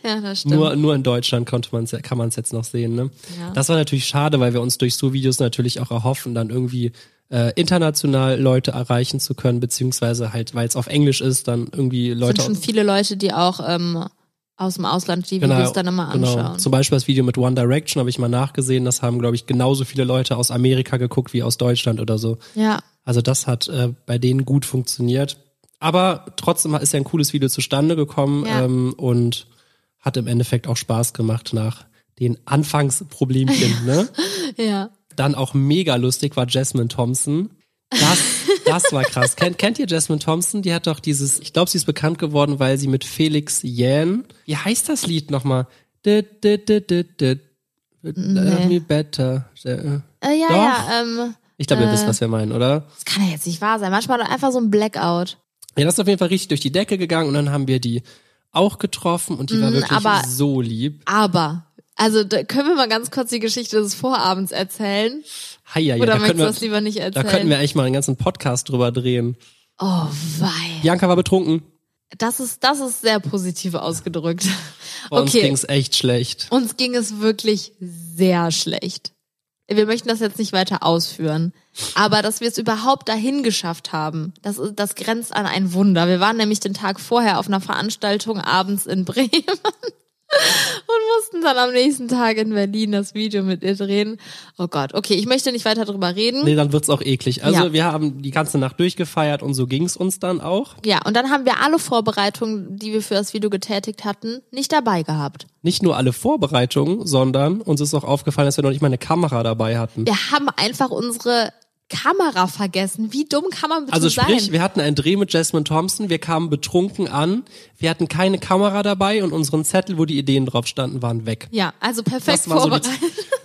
Ja, das stimmt. nur, nur in Deutschland konnte man's, kann man es jetzt noch sehen. Ne? Ja. Das war natürlich schade, weil wir uns durch so Videos natürlich auch erhoffen, dann irgendwie äh, international Leute erreichen zu können, beziehungsweise halt, weil es auf Englisch ist, dann irgendwie Es Leute sind schon viele Leute, die auch ähm, aus dem Ausland die Videos dann immer anschauen. Genau. Zum Beispiel das Video mit One Direction habe ich mal nachgesehen. Das haben, glaube ich, genauso viele Leute aus Amerika geguckt wie aus Deutschland oder so. Ja, Also das hat äh, bei denen gut funktioniert. Aber trotzdem ist ja ein cooles Video zustande gekommen Ja. ähm, und hat im Endeffekt auch Spaß gemacht nach den Anfangsproblemchen. ne? ja. Dann auch mega lustig war Jasmine Thompson. Das, das war krass. kennt, kennt ihr Jasmine Thompson? Die hat doch dieses, ich glaube, sie ist bekannt geworden, weil sie mit Felix Yan, wie heißt das Lied nochmal? Love me better. Äh, ja, Doch. ja, ähm, Ich glaube, ihr wisst, was wir meinen, oder? das kann ja jetzt nicht wahr sein. Manchmal einfach so ein Blackout. Ja, das ist auf jeden Fall richtig durch die Decke gegangen und dann haben wir die auch getroffen und die war Mhm, wirklich aber- so lieb. Aber, also da können wir mal ganz kurz die Geschichte des Vorabends erzählen? Hei, ja, Oder da, möchtest können du wir, das lieber nicht da erzählen? könnten wir eigentlich mal einen ganzen Podcast drüber drehen. oh, wei. Bianca war betrunken. Das ist, das ist sehr positiv ausgedrückt. Bei uns Okay. ging's echt schlecht. Uns ging es wirklich sehr schlecht. Wir möchten das jetzt nicht weiter ausführen. Aber dass wir es überhaupt dahin geschafft haben, das, das grenzt an ein Wunder. Wir waren nämlich den Tag vorher auf einer Veranstaltung abends in Bremen und mussten dann am nächsten Tag in Berlin das Video mit ihr drehen. Oh Gott, okay, ich möchte nicht weiter drüber reden. Nee, dann wird's auch eklig. Also Ja. wir haben die ganze Nacht durchgefeiert und so ging's uns dann auch. Ja, und dann haben wir alle Vorbereitungen, die wir für das Video getätigt hatten, nicht dabei gehabt. Nicht nur alle Vorbereitungen, sondern uns ist auch aufgefallen, dass wir noch nicht mal eine Kamera dabei hatten. Wir haben einfach unsere Kamera vergessen. Wie dumm kann man bitte Also sein? sprich, wir hatten einen Dreh mit Jasmine Thompson, wir kamen betrunken an, wir hatten keine Kamera dabei und unseren Zettel, wo die Ideen drauf standen, waren weg. Ja, also perfekt Das war so vorbereitet.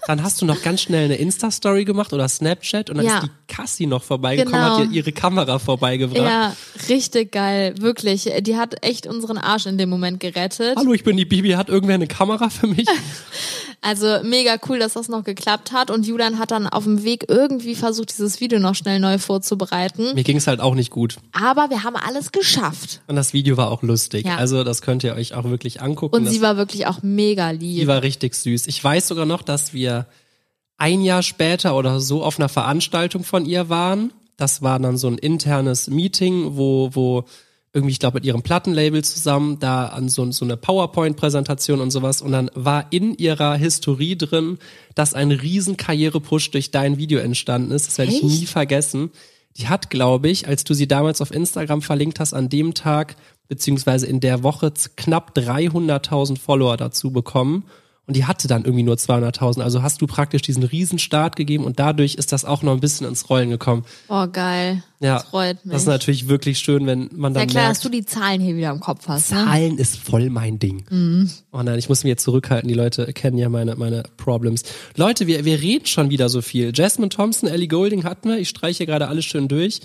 Dann hast du noch ganz schnell eine Insta-Story gemacht oder Snapchat und dann Ja. ist die Cassie noch vorbeigekommen, Genau. hat dir ihre Kamera vorbeigebracht. Ja, richtig geil, wirklich. Die hat echt unseren Arsch in dem Moment gerettet. Hallo, ich bin die Bibi, hat irgendwer eine Kamera für mich? Also mega cool, dass das noch geklappt hat. Und Julian hat dann auf dem Weg irgendwie versucht, dieses Video noch schnell neu vorzubereiten. Mir ging's halt auch nicht gut. Aber wir haben alles geschafft. Und das Video war auch lustig. Ja. Also das könnt ihr euch auch wirklich angucken. Und sie war wirklich auch mega Die lieb. war richtig süß. Ich weiß sogar noch, dass wir ein Jahr später oder so auf einer Veranstaltung von ihr waren. Das war dann so ein internes Meeting, wo, wo irgendwie, ich glaube, mit ihrem Plattenlabel zusammen, da an so, so eine PowerPoint-Präsentation und sowas. Und dann war in ihrer Historie drin, dass ein riesen Karrierepush durch dein Video entstanden ist. Das werde ich nie vergessen. Die hat, glaube ich, als du sie damals auf Instagram verlinkt hast, an dem Tag, beziehungsweise in der Woche knapp 300.000 Follower dazu bekommen. Und die hatte dann irgendwie nur 200.000. Also hast du praktisch diesen riesen Start gegeben und dadurch ist das auch noch ein bisschen ins Rollen gekommen. Oh, geil. Ja, Das freut mich. Das ist natürlich wirklich schön, wenn man dann ja klar, merkt, dass du die Zahlen hier wieder im Kopf hast. Ne? Zahlen ist voll mein Ding. Mhm. Oh nein, ich muss mich jetzt zurückhalten. Die Leute kennen ja meine, meine Problems. Leute, wir, wir reden schon wieder so viel. Jasmine Thompson, Ellie Golding hatten wir. Ich streiche gerade alles schön durch.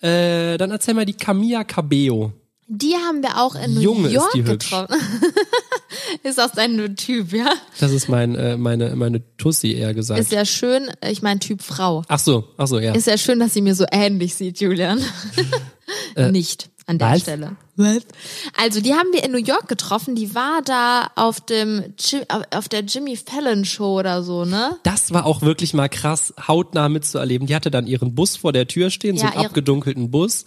Äh, dann erzähl mal die Camilla Cabello. Die haben wir auch in New Junge, ist York hübsch. getroffen. ist das dein Typ, ja? Das ist mein, äh, meine, meine Tussi eher gesagt. Ist ja schön, ich mein Typ Frau. ach so, ach so, ja. Ist ja schön, dass sie mir so ähnlich sieht, Julian. Nicht an der was? Stelle. Also, die haben wir in New York getroffen. Die war da auf dem auf- der Jimmy Fallon Show oder so, ne? Das war auch wirklich mal krass, hautnah mitzuerleben. Die hatte dann ihren Bus vor der Tür stehen, so Ja, einen ihre- abgedunkelten Bus.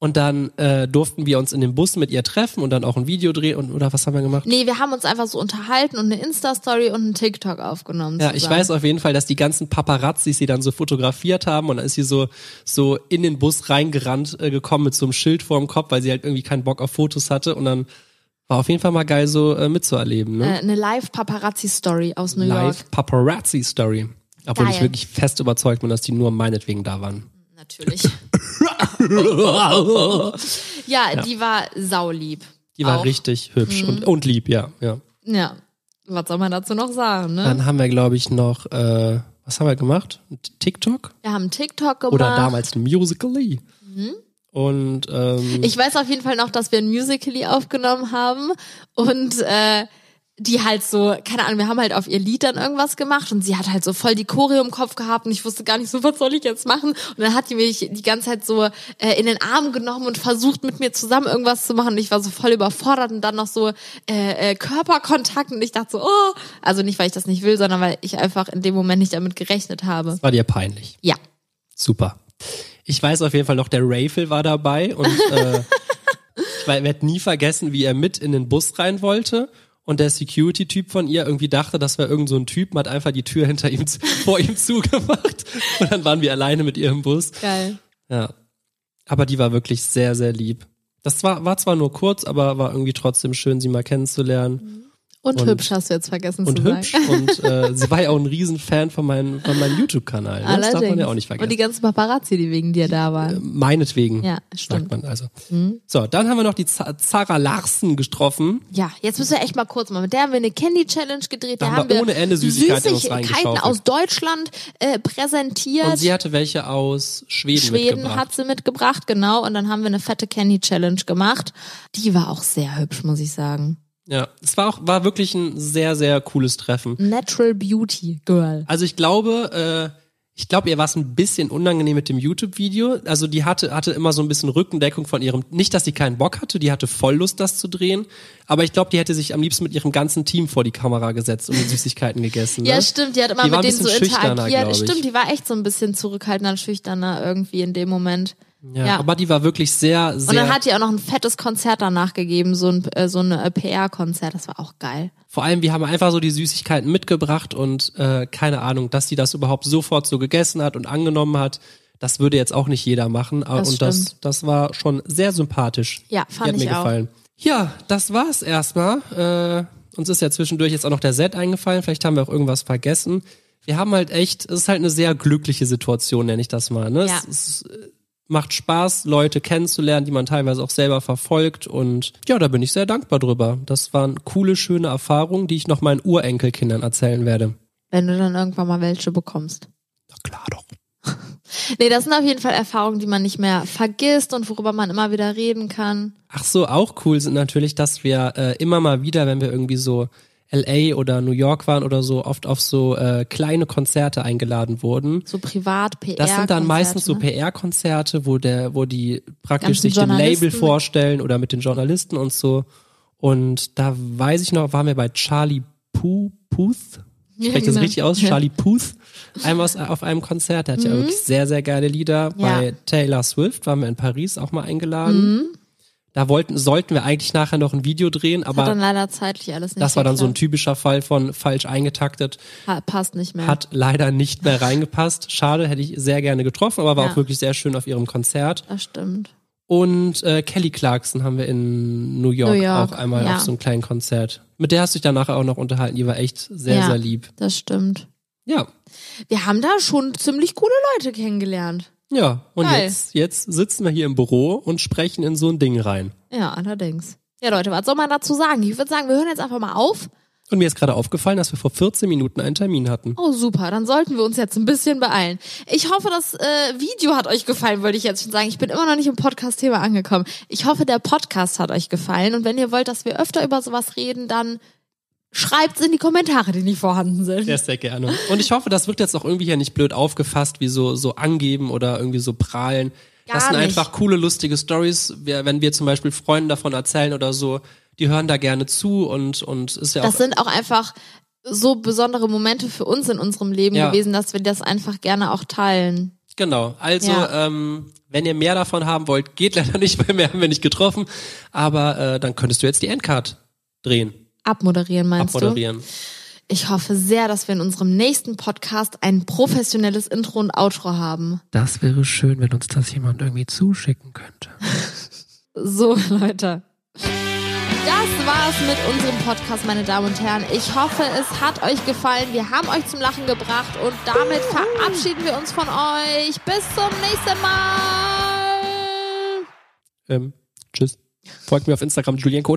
Und dann äh, durften wir uns in dem Bus mit ihr treffen und dann auch ein Video drehen und oder was haben wir gemacht? Nee, wir haben uns einfach so unterhalten und eine Insta-Story und einen TikTok aufgenommen. Ja, ich weiß auf jeden Fall, dass die ganzen Paparazzis sie dann so fotografiert haben und dann ist sie so so in den Bus reingerannt äh, gekommen mit so einem Schild vorm Kopf, weil sie halt irgendwie keinen Bock auf Fotos hatte und dann war auf jeden Fall mal geil so äh, mitzuerleben, Äh, ne? eine Live-Paparazzi-Story aus New York. Live Paparazzi Story. Obwohl ich Geil. wirklich fest überzeugt bin, dass die nur meinetwegen da waren. Natürlich. ja, die war saulieb. Die war Auch. richtig hübsch und, und lieb, ja, ja. Ja. Was soll man dazu noch sagen, ne? Dann haben wir, glaube ich, noch, äh, was haben wir gemacht? TikTok? Wir haben TikTok gemacht. Oder damals Musical.ly. Und ähm, Ich weiß auf jeden Fall noch, dass wir ein Musical.ly aufgenommen haben und äh, die halt so, keine Ahnung, wir haben halt auf ihr Lied dann irgendwas gemacht und sie hat halt so voll die Choreo im Kopf gehabt und ich wusste gar nicht so, was soll ich jetzt machen? Und dann hat die mich die ganze Zeit so äh, in den Arm genommen und versucht mit mir zusammen irgendwas zu machen und ich war so voll überfordert und dann noch so äh, äh, Körperkontakt und ich dachte so, oh, also nicht, weil ich das nicht will, sondern weil ich einfach in dem Moment nicht damit gerechnet habe. war dir peinlich. Ja. Super. Ich weiß auf jeden Fall noch, der Rafel war dabei und äh, ich werde nie vergessen, wie er mit in den Bus rein wollte und der Security-Typ von ihr irgendwie dachte, das wäre irgend so ein Typ, hat einfach die Tür hinter ihm vor ihm zugemacht und dann waren wir alleine mit ihr im Bus. Geil. Ja. Aber die war wirklich sehr, sehr lieb. Das war, war zwar nur kurz, aber war irgendwie trotzdem schön, sie mal kennenzulernen. Und, Und- hübsch hast du jetzt vergessen Und zu hübsch. sagen. Und äh, sie war ja auch ein Riesenfan von, meinem von meinem YouTube-Kanal. Ne? Das darf man ja auch nicht Und die vergessen. ganzen Paparazzi, die wegen dir da waren. Meinetwegen, Ja, sagt stimmt. man also. So, dann haben wir noch die Z Zara Larsen getroffen. Ja, jetzt müssen wir echt mal kurz mal. Mit der haben wir eine Candy Challenge gedreht. Da Da haben wir ohne Ende Süßigkeiten Süßigkeiten aus Deutschland äh, präsentiert. Und sie hatte welche aus Schweden, Schweden mitgebracht. hat sie mitgebracht, genau. Und dann haben wir eine fette Candy Challenge gemacht. Die war auch sehr hübsch, muss ich sagen. Ja, es war auch war wirklich ein sehr sehr cooles Treffen. Natural Beauty Girl. Also ich glaube, äh, ich glaube, ihr war es ein bisschen unangenehm mit dem YouTube-Video. Also die hatte hatte immer so ein bisschen Rückendeckung von ihrem. Nicht, dass sie keinen Bock hatte, die hatte voll Lust, das zu drehen. Aber ich glaube, die hätte sich am liebsten mit ihrem ganzen Team vor die Kamera gesetzt und die Süßigkeiten gegessen. Ne? Ja, stimmt. Die hat immer Die war mit denen so interagiert. Stimmt, die war echt so ein bisschen zurückhaltender, schüchterner irgendwie in dem Moment. Ja, Ja. aber die war wirklich sehr, sehr. Und dann hat die auch noch ein fettes Konzert danach gegeben, so ein, äh, so ein äh, PR-Konzert. Das war auch geil. Vor allem, wir haben einfach so die Süßigkeiten mitgebracht und äh, keine Ahnung, dass sie das überhaupt sofort so gegessen hat und angenommen hat. Das würde jetzt auch nicht jeder machen. aber Das und das, stimmt. das war schon sehr sympathisch. Ja, Die fand hat mir ich auch. gefallen. Ja, das war's erstmal. Äh, uns ist ja zwischendurch jetzt auch noch der Set eingefallen. Vielleicht haben wir auch irgendwas vergessen. Wir haben halt echt, es ist halt eine sehr glückliche Situation, nenne ich das mal. Ne? Ja. Es, es äh, macht Spaß, Leute kennenzulernen, die man teilweise auch selber verfolgt. Und ja, da bin ich sehr dankbar drüber. Das waren coole, schöne Erfahrungen, die ich noch meinen Urenkelkindern erzählen werde. Wenn du dann irgendwann mal welche bekommst. Na klar doch. Nee, das sind auf jeden Fall Erfahrungen, die man nicht mehr vergisst und worüber man immer wieder reden kann. Ach so, auch cool sind natürlich, dass wir äh, immer mal wieder, wenn wir irgendwie so LA oder New York waren oder so, oft auf so äh, kleine Konzerte eingeladen wurden. So privat, PR. Das sind dann meistens so ne? PR-Konzerte, wo der, wo die praktisch sich dem Label vorstellen oder mit den Journalisten und so. Und da weiß ich noch, waren wir bei Charlie Pu Puth. Ja, Spreche das genau. richtig aus? Charlie Puth. Einmal auf einem Konzert. Der hat ja wirklich sehr, sehr geile Lieder. Mhm. Ja. Bei Taylor Swift waren wir in Paris auch mal eingeladen. Mhm. Da wollten, sollten wir eigentlich nachher noch ein Video drehen, Hat dann aber leider zeitlich alles nicht das war dann so ein typischer Fall von falsch eingetaktet. Ha- Passt nicht mehr. Hat leider nicht mehr reingepasst. Schade, hätte ich sehr gerne getroffen, aber war Ja. auch wirklich sehr schön auf ihrem Konzert. das stimmt. Und äh, Kelly Clarkson haben wir in New York, New York, auch einmal ja. auf so einem kleinen Konzert. Mit der hast du dich dann nachher auch noch unterhalten. Die war echt sehr, Ja. sehr lieb. Das stimmt. Ja. Wir haben da schon ziemlich coole Leute kennengelernt. Ja. Und Geil. jetzt, jetzt sitzen wir hier im Büro und sprechen in so ein Ding rein. Ja, allerdings. Ja, Leute, was soll man dazu sagen? Ich würde sagen, wir hören jetzt einfach mal auf. Und mir ist gerade aufgefallen, dass wir vor 14 Minuten einen Termin hatten. Oh, super. Dann sollten wir uns jetzt ein bisschen beeilen. Ich hoffe, das äh, Video hat euch gefallen, wollte ich jetzt schon sagen. Ich bin immer noch nicht im Podcast-Thema angekommen. Ich hoffe, der Podcast hat euch gefallen. Und wenn ihr wollt, dass wir öfter über sowas reden, dann schreibt's in die Kommentare, die nicht vorhanden sind. Sehr, sehr gerne. Und ich hoffe, das wird jetzt auch irgendwie hier nicht blöd aufgefasst, wie so, so angeben oder irgendwie so prahlen. Gar das sind nicht. einfach coole, lustige Stories. Wenn wir zum Beispiel Freunden davon erzählen oder so, die hören da gerne zu und, und ist ja Das auch sind auch einfach so besondere Momente für uns in unserem Leben Ja. gewesen, dass wir das einfach gerne auch teilen. Genau, also Ja. ähm, wenn ihr mehr davon haben wollt, geht leider nicht, weil mehr haben wir nicht getroffen. Aber äh, dann könntest du jetzt die Endcard drehen, Abmoderieren, meinst abmoderieren. du? Ich hoffe sehr, dass wir in unserem nächsten Podcast ein professionelles Intro und Outro haben. Das wäre schön, wenn uns das jemand irgendwie zuschicken könnte. So, Leute. Das war's mit unserem Podcast, meine Damen und Herren. Ich hoffe, es hat euch gefallen. Wir haben euch zum Lachen gebracht und damit verabschieden wir uns von euch. Bis zum nächsten Mal. Ähm, tschüss. Folgt mir auf Instagram, Julienko.